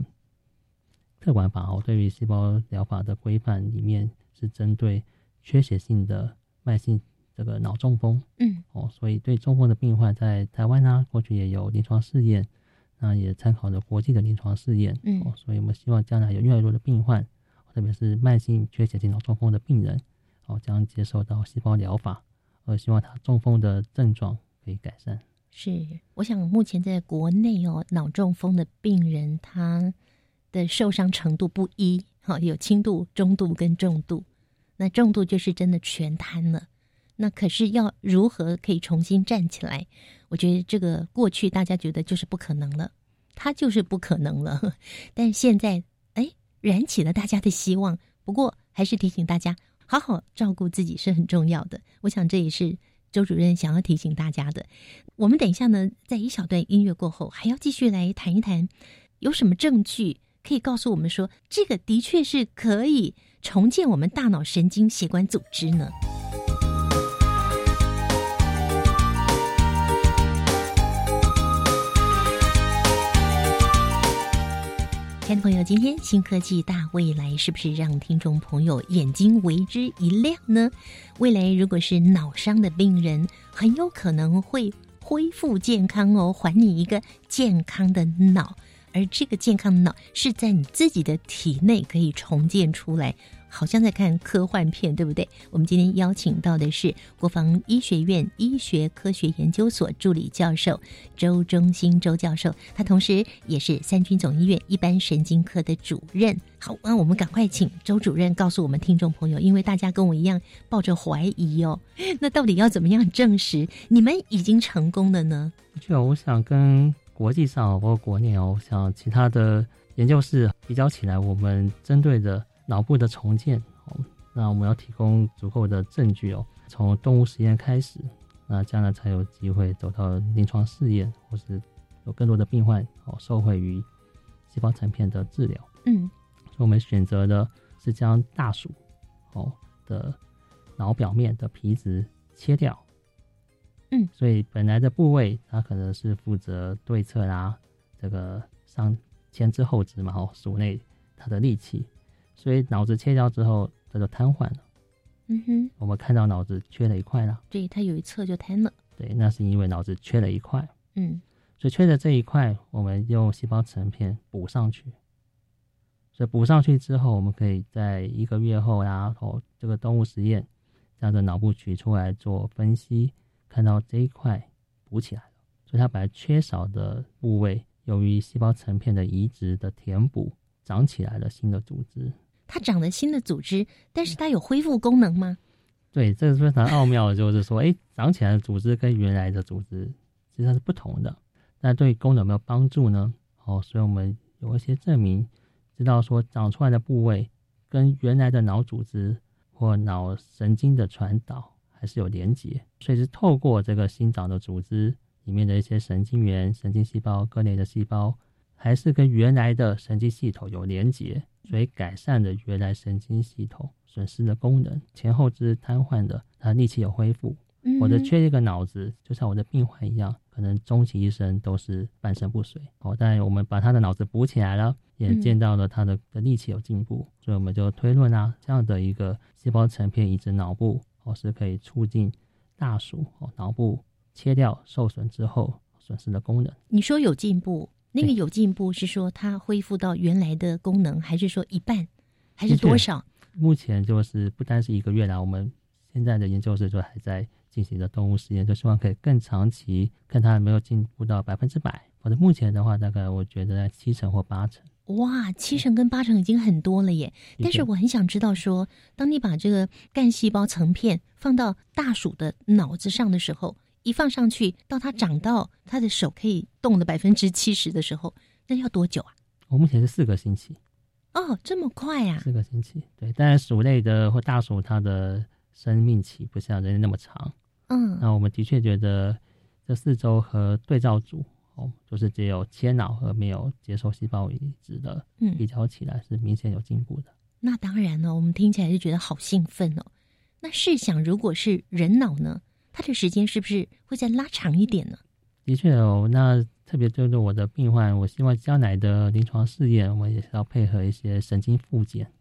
特管法哦，对于细胞疗法的规范里面是针对缺血性的慢性这个脑中风，嗯哦，所以对中风的病患在台湾呢、过去也有临床试验，那也参考了国际的临床试验，嗯哦，所以我们希望将来有越来越多的病患，特别是慢性缺血性脑中风的病人，哦，将接受到细胞疗法，而希望他中风的症状可以改善。是，我想目前在国内哦，脑中风的病人他的受伤程度不一，哈，有轻度、中度跟重度。那重度就是真的全瘫了。那可是要如何可以重新站起来？我觉得这个过去大家觉得就是不可能了，它就是不可能了。但现在，哎，燃起了大家的希望。不过还是提醒大家，好好照顾自己是很重要的。我想这也是周主任想要提醒大家的。我们等一下呢，在一小段音乐过后，还要继续来谈一谈，有什么证据可以告诉我们说，这个的确是可以重建我们大脑神经血管组织呢？亲爱的朋友，今天新科技大未来是不是让听众朋友眼睛为之一亮呢？未来如果是脑伤的病人，很有可能会恢复健康哦，还你一个健康的脑，而这个健康的脑是在你自己的体内可以重建出来。好像在看科幻片，对不对？我们今天邀请到的是国防医学院医学科学研究所助理教授周忠新周教授，他同时也是三军总医院一般神经科的主任。好，那我们赶快请周主任告诉我们听众朋友，因为大家跟我一样抱着怀疑哦，那到底要怎么样证实你们已经成功了呢？就我想跟国际上包括国内哦，像其他的研究室比较起来，我们针对的。脑部的重建，哦，那我们要提供足够的证据哦，从动物实验开始，那将来才有机会走到临床试验，或是有更多的病患哦受惠于细胞层片的治疗。嗯，所以我们选择的是将大鼠哦的脑表面的皮质切掉。嗯，所以本来的部位它可能是负责对侧啦，这个上前肢后肢嘛，哦，鼠内它的力气。所以脑子切掉之后，它就瘫痪了。嗯哼，我们看到脑子缺了一块了。对，它有一侧就瘫了。对，那是因为脑子缺了一块。嗯，所以缺的这一块，我们用细胞层片补上去。所以补上去之后，我们可以在一个月后，然后这个动物实验，将这脑部取出来做分析，看到这一块补起来了。所以它本来缺少的部位，由于细胞层片的移植的填补，长起来了新的组织。它长了新的组织，但是它有恢复功能吗？对，这个非常奥妙的，就是说，哎，长起来的组织跟原来的组织实际上是不同的。那对功能有没有帮助呢？哦，所以我们有一些证明，知道说长出来的部位跟原来的脑组织或脑神经的传导还是有连结，所以是透过这个新长的组织里面的一些神经元、神经细胞、各类的细胞，还是跟原来的神经系统有连结。所以改善了原来神经系统损失的功能，前后肢瘫痪的，他力气有恢复。我的缺一个脑子，就像我的病患一样，可能终其一生都是半身不遂。哦，但我们把他的脑子补起来了，也见到了他的的力气有进步，所以我们就推论啊，这样的一个细胞成片移植脑部，哦，是可以促进大鼠哦脑部切掉受损之后损失的功能。你说有进步？那个有进步是说它恢复到原来的功能，还是说一半，还是多少？目前就是不单是一个月啦，我们现在的研究室就还在进行着动物实验，就希望可以更长期看它有没有进步到百分之百。或者目前的话，大概我觉得在七成或八成。哇，七成跟八成已经很多了耶！但是我很想知道说，当你把这个干细胞层片放到大鼠的脑子上的时候。一放上去，到它长到它的手可以动的百分之七十的时候，那要多久啊？我目前是四个星期。哦，这么快呀？四个星期，对。当然，鼠类的或大鼠，它的生命期不像人类那么长。嗯。那我们的确觉得这四周和对照组哦，就是只有切脑和没有接受细胞移植的，嗯，比较起来是明显有进步的。那当然了，我们听起来就觉得好兴奋哦。那试想，如果是人脑呢？它的时间是不是会再拉长一点呢？的确哦，那特别针对我的病患，我希望将来的临床试验，我们也是要配合一些神经复检。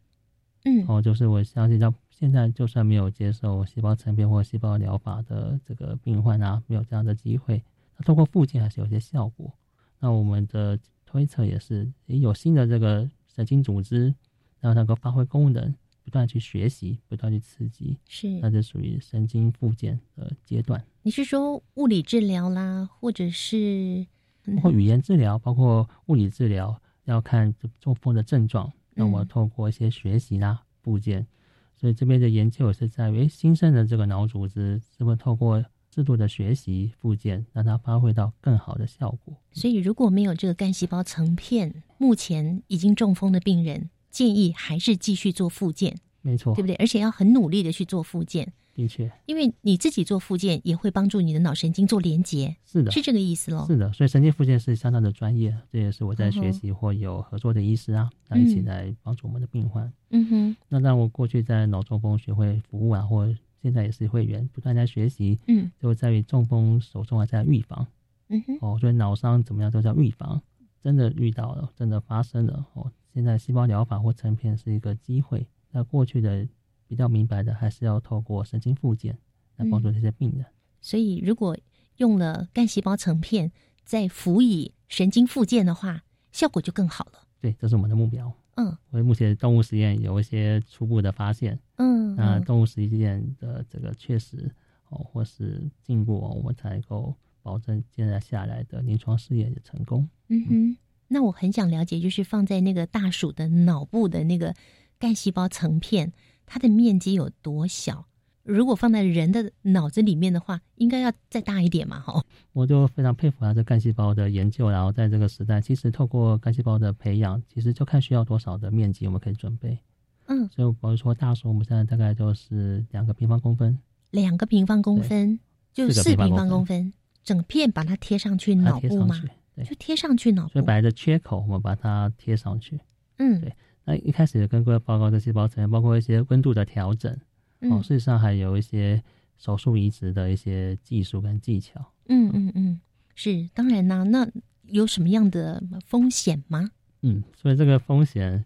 嗯，哦，就是我相信到现在，就算没有接受细胞层片或细胞疗法的这个病患啊，没有这样的机会，那通过复健还是有些效果。那我们的推测也是，有新的这个神经组织，让它能够发挥功能。不断去学习，不断去刺激，是，那就属于神经复健的阶段。你是说物理治疗啦，或者是包括语言治疗，包括物理治疗，要看中风的症状，那我们透过一些学习啦、部件，所以这边的研究也是在于，新生的这个脑组织是不是透过适度的学习附件，让它发挥到更好的效果。所以如果没有这个干细胞层片，目前已经中风的病人，建议还是继续做复健，没错，对不对？而且要很努力的去做复健。的确，因为你自己做复健也会帮助你的脑神经做连接，是的，是这个意思喽。是的，所以神经复健是相当的专业，这也是我在学习或有合作的医师啊，那一起来帮助我们的病患。嗯哼，那让我过去在脑中风学会服务啊，或现在也是会员，不断在学习。嗯，就在于中风手中还在预防。嗯哼，哦，所以脑伤怎么样都叫预防，真的遇到了，真的发生了哦。现在细胞疗法或成片是一个机会，那过去的比较明白的，还是要透过神经复健。来帮助这些病人，所以如果用了干细胞成片，再辅以神经复健的话，效果就更好了。对，这是我们的目标。嗯，因为目前动物实验有一些初步的发现。嗯，那动物实验的这个确实哦，或是进步哦，我们才能够保证接下来的临床试验的成功。嗯哼，那我很想了解，就是放在那个大鼠的脑部的那个干细胞层片，它的面积有多小？如果放在人的脑子里面的话，应该要再大一点嘛？哈，我就非常佩服他这干细胞的研究。然后在这个时代，其实透过干细胞的培养，其实就看需要多少的面积，我们可以准备。嗯，所以比如说大鼠，我们现在大概就是两个平方公分，两个平方公分就四平方公分，整片把它贴上去脑部吗？对，就贴上去脑部。所以本来的缺口，我们把它贴上去。嗯，对。那一开始跟各位报告的细胞层，包括一些温度的调整。哦，事实上还有一些手术移植的一些技术跟技巧。嗯嗯嗯，是当然啦。那有什么样的风险吗？嗯，所以这个风险，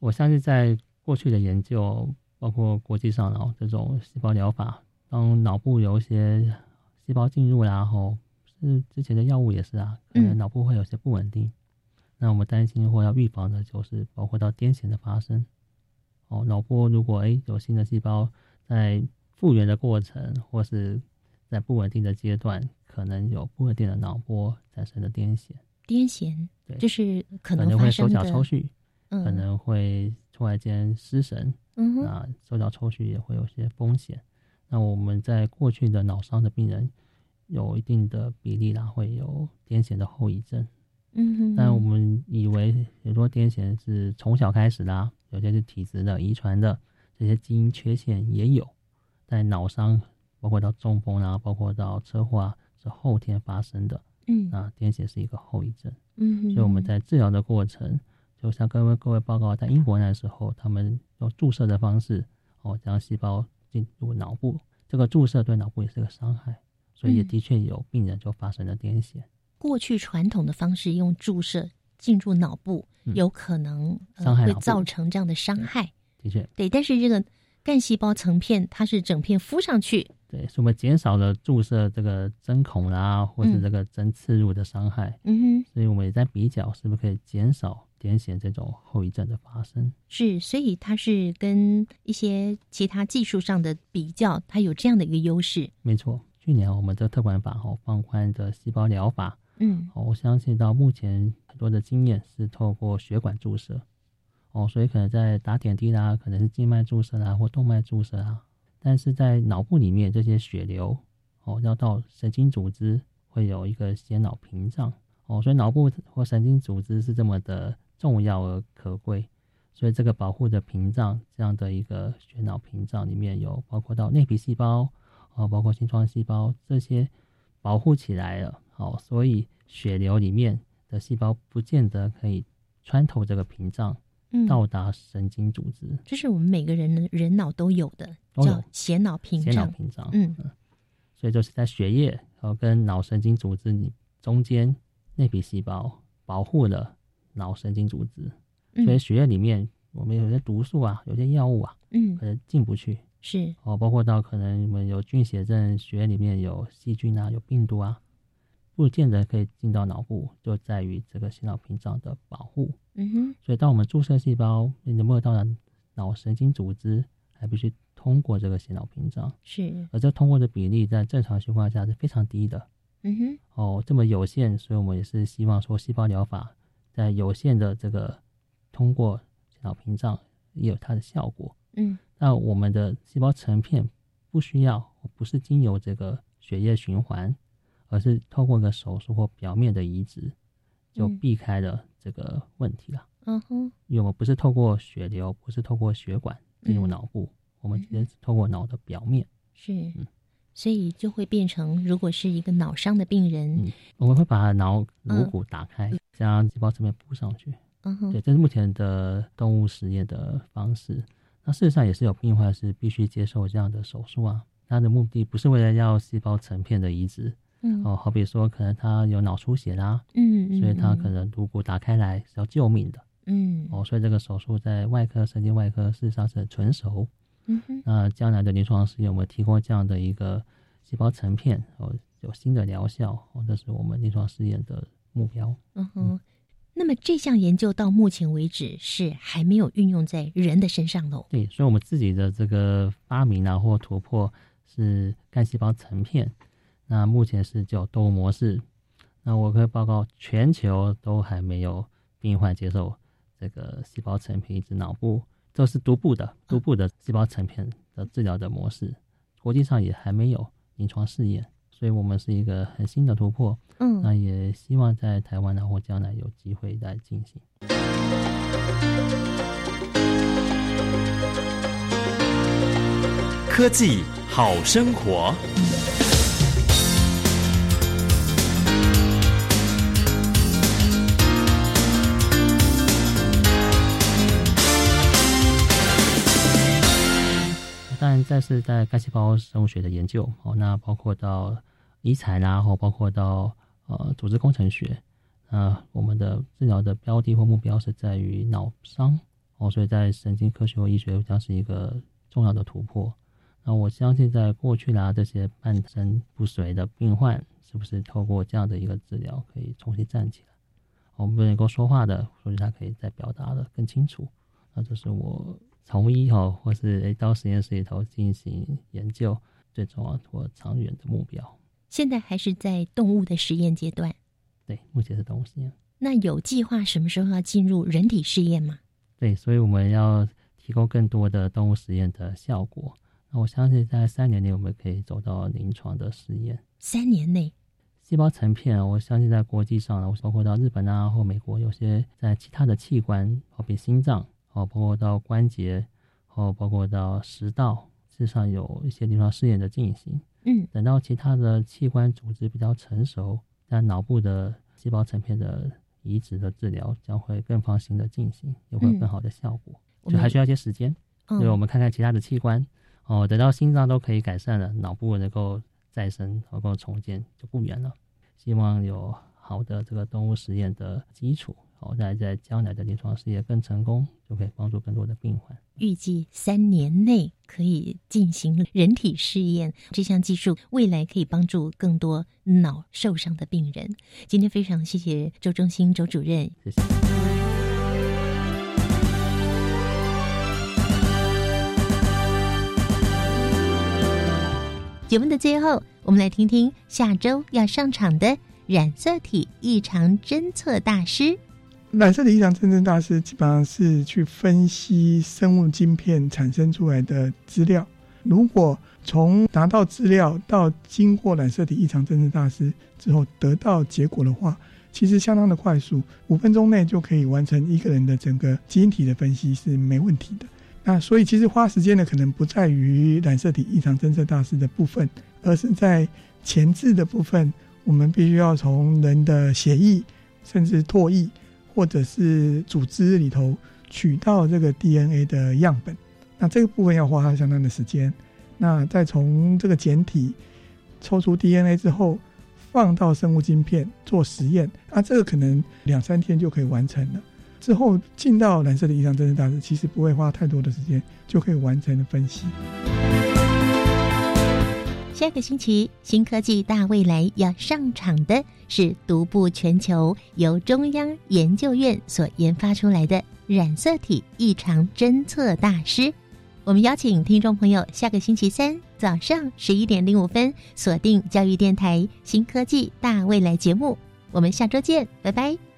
我相信在过去的研究，包括国际上哦这种细胞疗法，当脑部有一些细胞进入，然后是之前的药物也是啊，可能脑部会有些不稳定。那我们担心或要预防的就是包括到癫痫的发生。哦，脑波如果哎有新的细胞。在复原的过程，或是在不稳定的阶段，可能有不稳定的脑波产生的癫痫。癫痫，对，就是可能会手脚抽搐，可能会突然间失神，嗯，那手脚抽搐也会有些风险。那我们在过去的脑伤的病人，有一定的比例啦，会有癫痫的后遗症。嗯哼，但我们以为很多癫痫是从小开始的，有些是体质的、遗传的。这些基因缺陷也有，但脑伤，包括到中风啊，包括到车祸啊，是后天发生的。嗯，啊，癫痫是一个后遗症。嗯，所以我们在治疗的过程，就像各位各位报告，在英国那时候，他们用注射的方式，哦，将细胞进入脑部，这个注射对脑部也是个伤害，所以也的确有病人就发生了癫痫。过去传统的方式用注射进入脑部，有可能伤害会造成这样的伤害。的确，对，但是这个干细胞层片它是整片敷上去，对，所以我们减少了注射这个针孔啦，或者这个针刺入的伤害。嗯哼，所以我们也在比较，是不是可以减少癫痫这种后遗症的发生？是，所以它是跟一些其他技术上的比较，它有这样的一个优势。没错，去年我们的特管法哦放宽的细胞疗法，嗯，我相信到目前很多的经验是透过血管注射。哦，所以可能在打点滴啦，可能是静脉注射啦，或动脉注射啊。但是在脑部里面，这些血流哦，要到神经组织，会有一个血脑屏障哦。所以脑部或神经组织是这么的重要而可贵。所以这个保护的屏障，这样的一个血脑屏障里面有包括到内皮细胞哦，包括心窗细胞这些保护起来了。哦，所以血流里面的细胞不见得可以穿透这个屏障。到达神经组织，这是我们每个人的人脑都有的，叫血脑屏障。血脑屏障，嗯，所以就是在血液和跟脑神经组织里中间内皮细胞保护了脑神经组织，所以血液里面我们有些毒素啊，有些药物啊，嗯，可能进不去。是哦，包括到可能我们有菌血症，血液里面有细菌啊，有病毒啊。不见得可以进到脑部，就在于这个血脑屏障的保护。嗯哼，所以当我们注射细胞，能不能到达脑神经组织，还必须通过这个血脑屏障。是，而这通过的比例在正常情况下是非常低的。嗯哼，哦，这么有限，所以我们也是希望说，细胞疗法在有限的这个通过脑屏障也有它的效果。嗯，那我们的细胞成片不需要，不是经由这个血液循环，而是透过一个手术或表面的移植，就避开了这个问题了。嗯哼，因为我们不是透过血流，不是透过血管进入脑部，我们直接透过脑的表面。是，所以就会变成，如果是一个脑伤的病人，我们会把脑颅骨打开，将细胞层面铺上去。嗯哼，对，这是目前的动物实验的方式。那事实上也是有病患是必须接受这样的手术啊。他的目的不是为了要细胞成片的移植，嗯哦，好比说可能他有脑出血啦，嗯所以他可能颅骨打开来是要救命的，嗯，哦，所以这个手术在外科、神经外科事实上是很纯熟。嗯哼，那将来的临床试验，我们提供这样的一个细胞成片，哦，有新的疗效，哦，这是我们临床试验的目标。嗯哼。那么这项研究到目前为止是还没有运用在人的身上的。对，所以我们自己的这个发明啊或突破是干细胞成片，那目前是叫动物模式。那我可以报告，全球都还没有病患接受这个细胞成片移植脑部，这是独步的独步的细胞成片的治疗的模式，国际上也还没有临床试验。所以我们是一个很新的突破，嗯，那也希望在台湾呢或将来有机会再进行。科技好生活。当然，这是在干细胞生物学的研究哦，那包括到医材啦，或包括到呃组织工程学，那我们的治疗的标的或目标是在于脑伤哦，所以在神经科学或医学将是一个重要的突破。那我相信，在过去啦，这些半身不遂的病患，是不是透过这样的一个治疗，可以重新站起来？我们不能够说话的，所以他可以再表达的更清楚。那这是我。从医哈，或是诶到实验室里头进行研究，最重要或长远的目标。现在还是在动物的实验阶段。对，目前是动物实验。那有计划什么时候要进入人体试验吗？对，所以我们要提供更多的动物实验的效果。那我相信在三年内我们可以走到临床的实验。三年内，细胞成片，我相信在国际上呢，包括到日本啊或美国，有些在其他的器官，好比心脏。哦，包括到关节，哦，包括到食道，事实上有一些临床试验的进行。嗯，等到其他的器官组织比较成熟，但脑部的细胞成片的移植的治疗将会更放心的进行，也会有更好的效果。就还需要一些时间，所以我们看看其他的器官。哦，等到心脏都可以改善了，脑部能够再生，能够重建就不远了。希望有好的这个动物实验的基础。好，在在将来的临床试验更成功，就可以帮助更多的病患。预计三年内可以进行人体试验，这项技术未来可以帮助更多脑受伤的病人。今天非常谢谢周中心周主任，谢谢。节目的最后，我们来听听下周要上场的染色体异常侦测大师。染色体异常侦测大师基本上是去分析生物晶片产生出来的资料。如果从拿到资料到经过染色体异常侦测大师之后得到结果的话，其实相当的快速，五分钟内就可以完成一个人的整个基因体的分析是没问题的。那所以其实花时间的可能不在于染色体异常侦测大师的部分，而是在前置的部分，我们必须要从人的血液甚至唾液。或者是组织里头取到这个 DNA 的样本，那这个部分要花相当的时间。那再从这个简体抽出 DNA 之后，放到生物晶片做实验，啊，这个可能两三天就可以完成了。之后进到蓝色的异常侦测大师，其实不会花太多的时间就可以完成的分析。下个星期，新科技大未来要上场的是独步全球、由中央研究院所研发出来的染色体异常侦测大师。我们邀请听众朋友下个星期三早上十一点零五分锁定教育电台新科技大未来节目。我们下周见，拜拜。